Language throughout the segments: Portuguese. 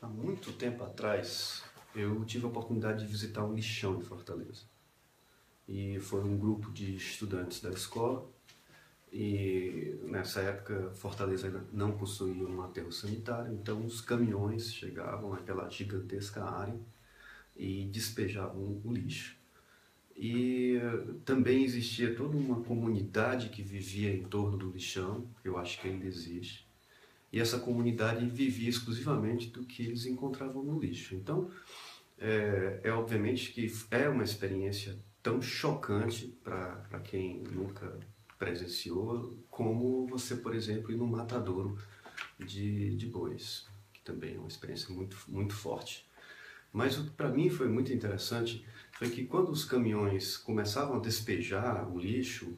Há muito tempo atrás, eu tive a oportunidade de visitar um lixão em Fortaleza. E foi um grupo de estudantes da escola. E nessa época, Fortaleza ainda não possuía um aterro sanitário, então os caminhões chegavam àquela gigantesca área e despejavam o lixo. E também existia toda uma comunidade que vivia em torno do lixão, que eu acho que ainda existe e essa comunidade vivia exclusivamente do que eles encontravam no lixo. Então, é, é obviamente que é uma experiência tão chocante para quem nunca presenciou, como você, por exemplo, ir no matadouro de, de bois, que também é uma experiência muito, muito forte. Mas o que para mim foi muito interessante foi que quando os caminhões começavam a despejar o lixo,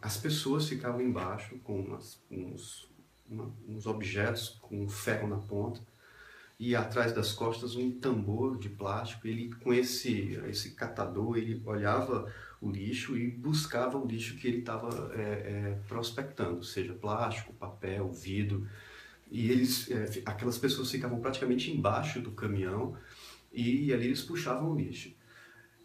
as pessoas ficavam embaixo com umas, uns, uma, uns objetos com ferro na ponta e atrás das costas um tambor de plástico. Ele com esse esse catador ele olhava o lixo e buscava o lixo que ele estava é, é, prospectando, seja plástico, papel, vidro. E eles, é, aquelas pessoas ficavam praticamente embaixo do caminhão e ali eles puxavam o lixo.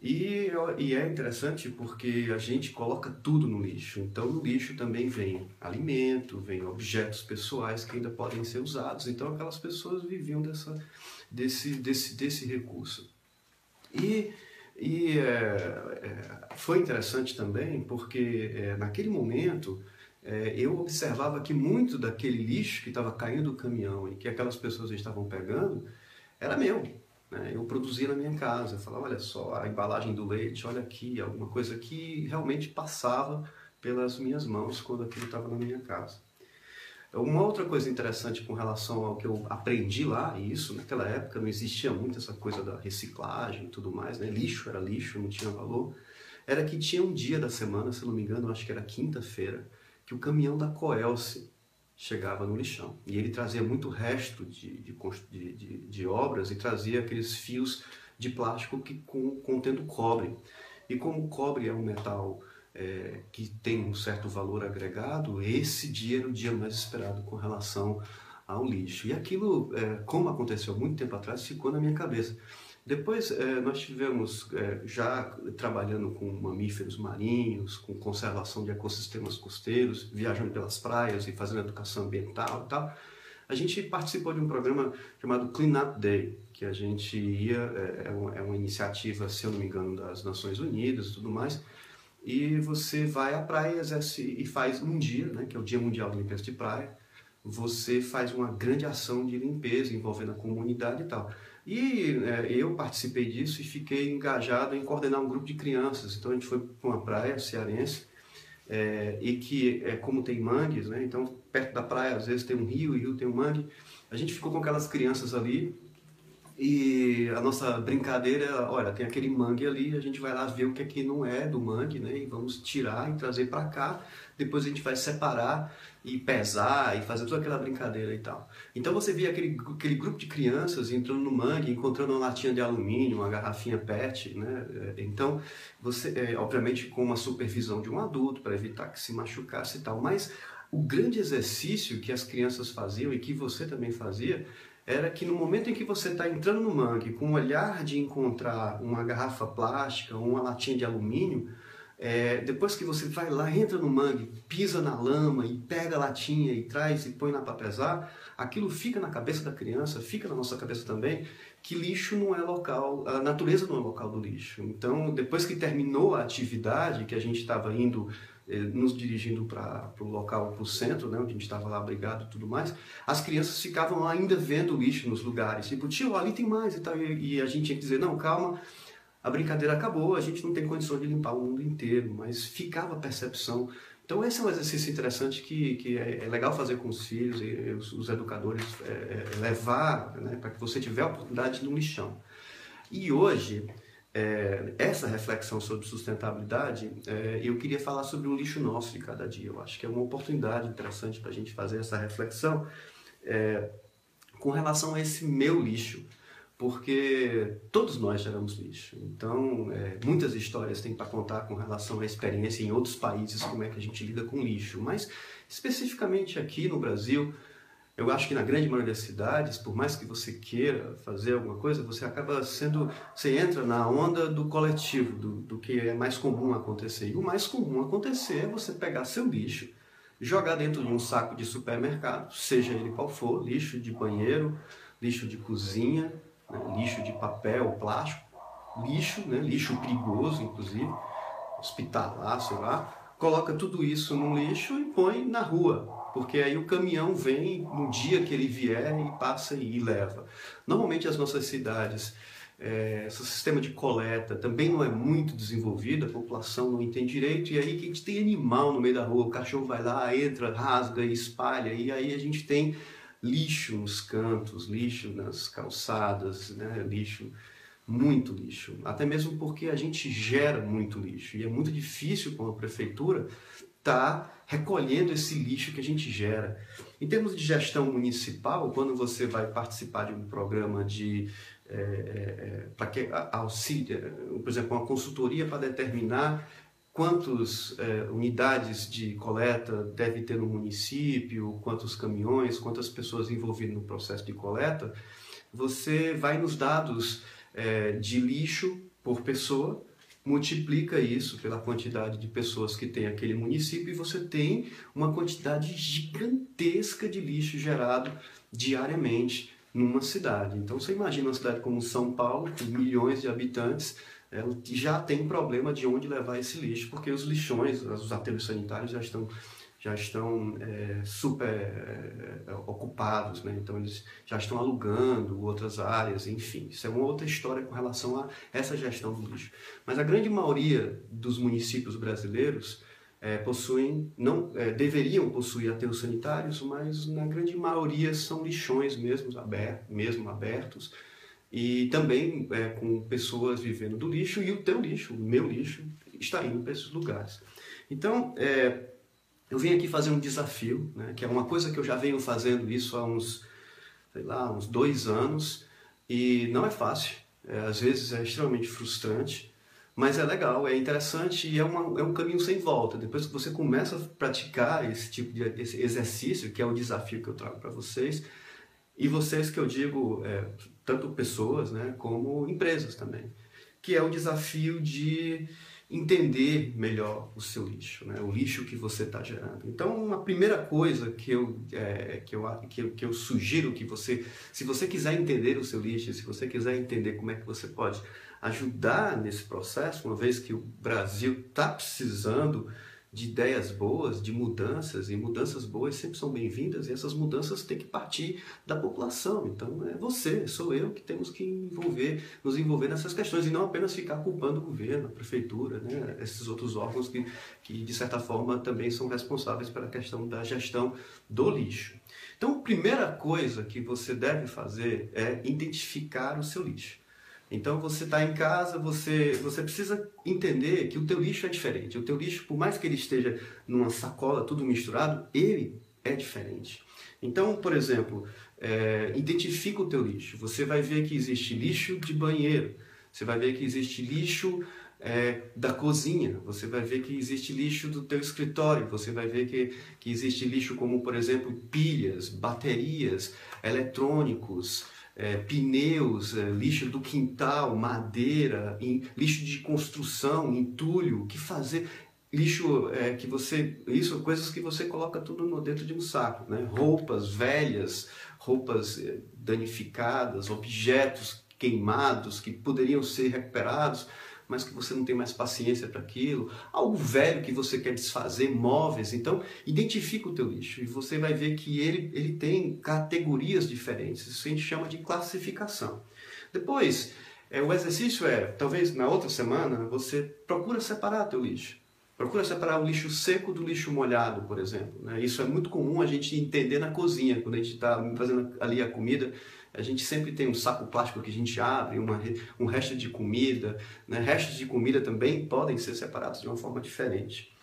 E, e, é interessante porque a gente coloca tudo no lixo. Então, no lixo também vem alimento, vem objetos pessoais que ainda podem ser usados. Então, aquelas pessoas viviam dessa, desse, desse, desse recurso. E, e é, é, foi interessante também porque é, naquele momento é, eu observava que muito daquele lixo que estava caindo do caminhão e que aquelas pessoas estavam pegando era meu. Né? Eu produzia na minha casa, eu falava, olha só, a embalagem do leite, olha aqui, alguma coisa que realmente passava pelas minhas mãos quando aquilo estava na minha casa. Uma outra coisa interessante com relação ao que eu aprendi lá, e isso naquela época não existia muito essa coisa da reciclagem e tudo mais, né? lixo era lixo, não tinha valor, era que tinha um dia da semana, se não me engano, acho que era quinta-feira, que o caminhão da Coelce chegava no lixão. E ele trazia muito resto de, de, de, de obras e trazia aqueles fios de plástico que com, contendo cobre. E como o cobre é um metal é, que tem um certo valor agregado, esse dia era o dia mais esperado com relação ao lixo. E aquilo, é, como aconteceu muito tempo atrás, ficou na minha cabeça. Depois eh, nós tivemos, eh, já trabalhando com mamíferos marinhos, com conservação de ecossistemas costeiros, viajando pelas praias e fazendo educação ambiental e tal, a gente participou de um programa chamado Clean Up Day, que a gente ia, é, é uma, é uma iniciativa, se eu não me engano, das Nações Unidas e tudo mais, e você vai à praia exerce, e faz um dia, né, que é o Dia Mundial de Limpeza de Praia, você faz uma grande ação de limpeza envolvendo a comunidade e tal. E é, eu participei disso e fiquei engajado em coordenar um grupo de crianças. Então a gente foi para uma praia cearense é, e que, é, como tem mangues, né, então perto da praia às vezes tem um rio, o rio tem um mangue, a gente ficou com aquelas crianças ali e a nossa brincadeira é, olha, tem aquele mangue ali, a gente vai lá ver o que aqui não é do mangue, né? E vamos tirar e trazer para cá. Depois a gente vai separar e pesar e fazer toda aquela brincadeira e tal. Então você via aquele, aquele grupo de crianças entrando no mangue, encontrando uma latinha de alumínio, uma garrafinha PET, né? É, então você, é, obviamente, com uma supervisão de um adulto para evitar que se machucasse e tal. Mas o grande exercício que as crianças faziam e que você também fazia era que no momento em que você está entrando no mangue com o olhar de encontrar uma garrafa plástica uma latinha de alumínio, é, depois que você vai lá, entra no mangue, pisa na lama e pega a latinha e traz e põe lá para pesar, aquilo fica na cabeça da criança, fica na nossa cabeça também, que lixo não é local, a natureza não é local do lixo. Então, depois que terminou a atividade, que a gente estava indo eh, nos dirigindo para o local, para o centro, né, onde a gente estava lá abrigado e tudo mais, as crianças ficavam ainda vendo lixo nos lugares. Tipo, tio, ali tem mais e tal. E, e a gente tinha que dizer, não, calma, a brincadeira acabou, a gente não tem condição de limpar o mundo inteiro, mas ficava a percepção. Então esse é um exercício interessante que, que é, é legal fazer com os filhos e os, os educadores é, é, levar né, para que você tiver a oportunidade no lixão. E hoje é, essa reflexão sobre sustentabilidade, é, eu queria falar sobre o lixo nosso de cada dia. Eu acho que é uma oportunidade interessante para a gente fazer essa reflexão com relação a esse meu lixo, porque todos nós geramos lixo. Então, é, muitas histórias tem para contar com relação à experiência em outros países, como é que a gente lida com lixo. Mas, especificamente aqui no Brasil, eu acho que na grande maioria das cidades, por mais que você queira fazer alguma coisa, você acaba sendo, você entra na onda do coletivo, do, do que é mais comum acontecer. E o mais comum acontecer é você pegar seu lixo, jogar dentro de um saco de supermercado, seja ele qual for, lixo de banheiro, lixo de cozinha, né, lixo de papel, plástico, lixo, né, lixo perigoso, inclusive, hospitalar, sei lá, coloca tudo isso no lixo e põe na rua, porque aí o caminhão vem no dia que ele vier e passa e leva. Normalmente as nossas cidades, é, esse sistema de coleta também não é muito desenvolvido, a população não entende direito, e aí que a gente tem animal no meio da rua, o cachorro vai lá, entra, rasga e espalha, e aí a gente tem lixo nos cantos, lixo nas calçadas, né? lixo, muito lixo. Até mesmo porque a gente gera muito lixo, e é muito difícil com a prefeitura está recolhendo esse lixo que a gente gera. Em termos de gestão municipal, quando você vai participar de um programa de é, é, para que auxílio, por exemplo, uma consultoria para determinar quantas é, unidades de coleta deve ter no município, quantos caminhões, quantas pessoas envolvidas no processo de coleta, você vai nos dados é, de lixo por pessoa multiplica isso pela quantidade de pessoas que tem aquele município e você tem uma quantidade gigantesca de lixo gerado diariamente numa cidade. Então você imagina uma cidade como São Paulo, com milhões de habitantes, ela já tem problema de onde levar esse lixo, porque os lixões, os aterros sanitários já estão já estão é, super é, é, ocupados, né? então eles já estão alugando outras áreas, enfim. Isso é uma outra história com relação a essa gestão do lixo. Mas a grande maioria dos municípios brasileiros é, possuem, não é, deveriam possuir aterros sanitários, mas na grande maioria são lixões mesmo, abertos, mesmo abertos, e também é, com pessoas vivendo do lixo, e o teu lixo, o meu lixo, está indo para esses lugares. Então, é, eu vim aqui fazer um desafio, né, que é uma coisa que eu já venho fazendo isso há uns, sei lá, uns dois anos, e não é fácil, é, às vezes é extremamente frustrante, mas é legal, é interessante e é, uma, é um caminho sem volta. Depois que você começa a praticar esse tipo de esse exercício, que é o desafio que eu trago para vocês, e vocês que eu digo, é, tanto pessoas né, como empresas também, que é o desafio de entender melhor o seu lixo, né? o lixo que você está gerando. Então, a primeira coisa que eu, é, que, eu, que, eu, que eu sugiro que você, se você quiser entender o seu lixo, se você quiser entender como é que você pode ajudar nesse processo, uma vez que o Brasil está precisando de ideias boas, de mudanças, e mudanças boas sempre são bem-vindas, e essas mudanças têm que partir da população. Então é você, sou eu que temos que envolver, nos envolver nessas questões, e não apenas ficar culpando o governo, a prefeitura, né, esses outros órgãos que, que, de certa forma, também são responsáveis pela questão da gestão do lixo. Então, a primeira coisa que você deve fazer é identificar o seu lixo. Então você está em casa, você, você precisa entender que o teu lixo é diferente. O teu lixo, por mais que ele esteja numa sacola tudo misturado, ele é diferente. Então, por exemplo, é, identifica o teu lixo. Você vai ver que existe lixo de banheiro. Você vai ver que existe lixo é, da cozinha, você vai ver que existe lixo do teu escritório, você vai ver que, que existe lixo como, por exemplo, pilhas, baterias, eletrônicos, é, pneus, é, lixo do quintal, madeira, em, lixo de construção, entulho, o que fazer? Lixo é, que você, isso, coisas que você coloca tudo no, dentro de um saco, né? Roupas velhas, roupas é, danificadas, objetos queimados que poderiam ser recuperados mas que você não tem mais paciência para aquilo, algo velho que você quer desfazer, móveis. Então, identifica o teu lixo e você vai ver que ele, ele tem categorias diferentes. Isso a gente chama de classificação. Depois, é, o exercício é, talvez na outra semana, você procura separar teu lixo. Procura separar o lixo seco do lixo molhado, por exemplo. Né? Isso é muito comum a gente entender na cozinha, quando a gente está fazendo ali a comida a gente sempre tem um saco plástico que a gente abre, uma, um resto de comida. Né? Restos de comida também podem ser separados de uma forma diferente.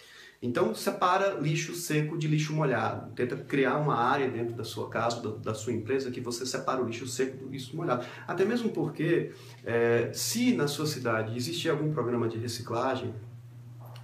Então, separa lixo seco de lixo molhado. Tenta criar uma área dentro da sua casa, da, da sua empresa, que você separa o lixo seco do lixo molhado. Até mesmo porque, é, se na sua cidade existir algum programa de reciclagem,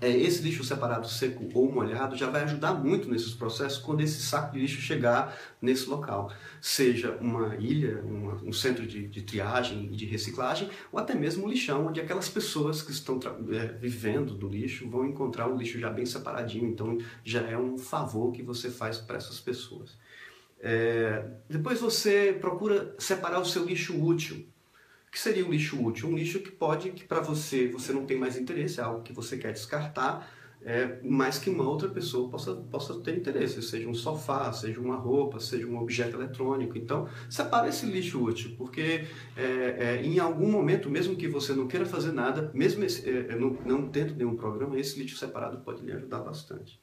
é, esse lixo separado seco ou molhado já vai ajudar muito nesses processos quando esse saco de lixo chegar nesse local. Seja uma ilha, uma, um centro de, de, triagem e de reciclagem, ou até mesmo um lixão, onde aquelas pessoas que estão é, vivendo do lixo vão encontrar o lixo já bem separadinho. Então já é um favor que você faz para essas pessoas. É, depois você procura separar o seu lixo útil que seria um lixo útil? Um lixo que pode, que para você, você não tem mais interesse, é algo que você quer descartar, é, mas que uma outra pessoa possa, possa ter interesse, seja um sofá, seja uma roupa, seja um objeto eletrônico. Então, separe esse lixo útil, porque é, é, em algum momento, mesmo que você não queira fazer nada, mesmo esse, é, é, não, não dentro de um programa, esse lixo separado pode lhe ajudar bastante.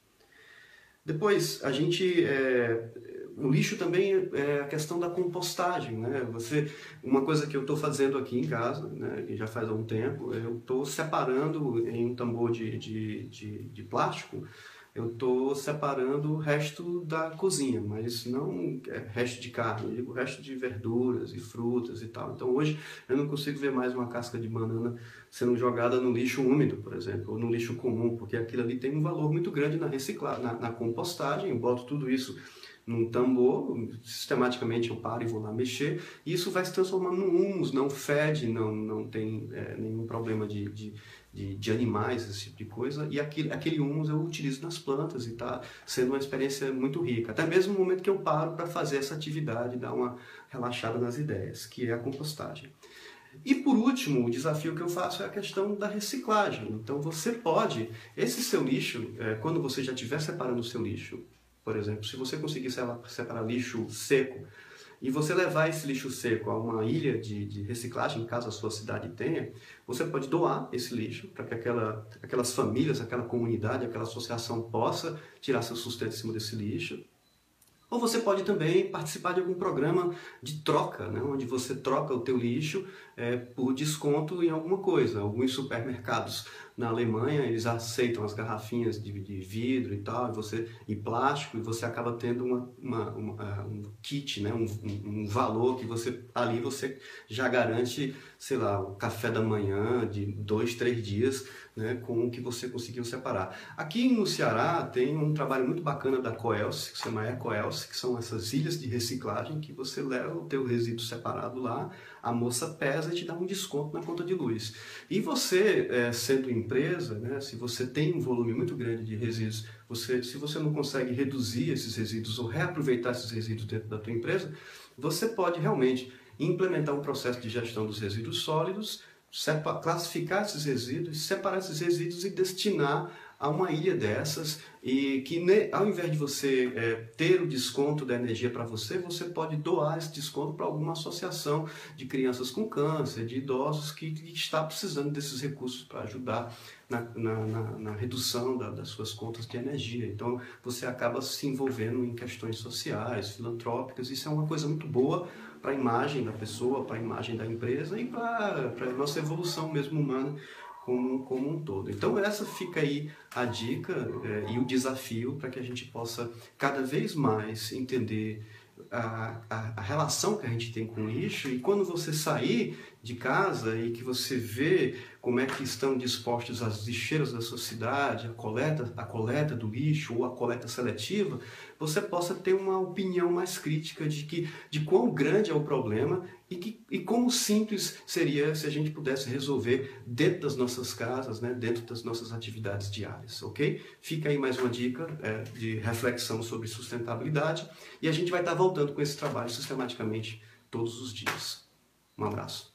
Depois, a gente é, o lixo também é a questão da compostagem, né? Você, uma coisa que eu estou fazendo aqui em casa, né, que já faz algum tempo, eu estou separando em um tambor de, de, de, de plástico eu estou separando o resto da cozinha, mas não é resto de carne, eu digo resto de verduras e frutas e tal. Então hoje eu não consigo ver mais uma casca de banana sendo jogada no lixo úmido, por exemplo, ou no lixo comum, porque aquilo ali tem um valor muito grande na reciclagem, na, na compostagem. Eu boto tudo isso num tambor, sistematicamente eu paro e vou lá mexer, e isso vai se transformando num humus, não fede, não, não tem é, nenhum problema de, de, de, de, animais, esse tipo de coisa, e aquele, aquele humus eu utilizo nas plantas e está sendo uma experiência muito rica, até mesmo no momento que eu paro para fazer essa atividade, dar uma relaxada nas ideias, que é a compostagem. E por último, o desafio que eu faço é a questão da reciclagem. Então você pode, esse seu lixo, é, quando você já estiver separando o seu lixo, por exemplo, se você conseguir separar lixo seco e você levar esse lixo seco a uma ilha de, de reciclagem, caso a sua cidade tenha, você pode doar esse lixo para que aquela, aquelas famílias, aquela comunidade, aquela associação possa tirar seu sustento em cima desse lixo. Ou você pode também participar de algum programa de troca, né? onde você troca o teu lixo é, por desconto em alguma coisa. Alguns supermercados na Alemanha eles aceitam as garrafinhas de, de vidro e tal, e, você, e plástico, e você acaba tendo uma, uma, uma é, um kit, né? Um, um, um, valor que você ali você já garante, sei lá, o café da manhã de dois, três dias né, com o que você conseguiu separar. Aqui no Ceará tem um trabalho muito bacana da Coelce, que se chama Ecoelce, que são essas ilhas de reciclagem que você leva o teu resíduo separado lá, a moça pesa e te dá um desconto na conta de luz. E você, é, sendo empresa, né, se você tem um volume muito grande de resíduos, você, se você não consegue reduzir esses resíduos ou reaproveitar esses resíduos dentro da tua empresa, você pode realmente implementar um processo de gestão dos resíduos sólidos, classificar esses resíduos, separar esses resíduos e destinar a uma ilha dessas e que ao invés de você é, ter o desconto da energia para você, você pode doar esse desconto para alguma associação de crianças com câncer, de idosos que, que está precisando desses recursos para ajudar na, na, na, na redução da, das suas contas de energia. Então você acaba se envolvendo em questões sociais, filantrópicas, isso é uma coisa muito boa para a imagem da pessoa, para a imagem da empresa e para a nossa evolução mesmo humana como, como um todo. Então essa fica aí a dica é, e o desafio para que a gente possa cada vez mais entender a, a, a, relação que a gente tem com o lixo e quando você sair de casa e que você vê como é que estão dispostos as lixeiras da sua cidade, a coleta, a coleta do lixo ou a coleta seletiva, você possa ter uma opinião mais crítica de que de quão grande é o problema e, que, e como simples seria se a gente pudesse resolver dentro das nossas casas, né, dentro das nossas atividades diárias, ok? Fica aí mais uma dica é, de reflexão sobre sustentabilidade e a gente vai estar voltando com esse trabalho sistematicamente todos os dias. Um abraço.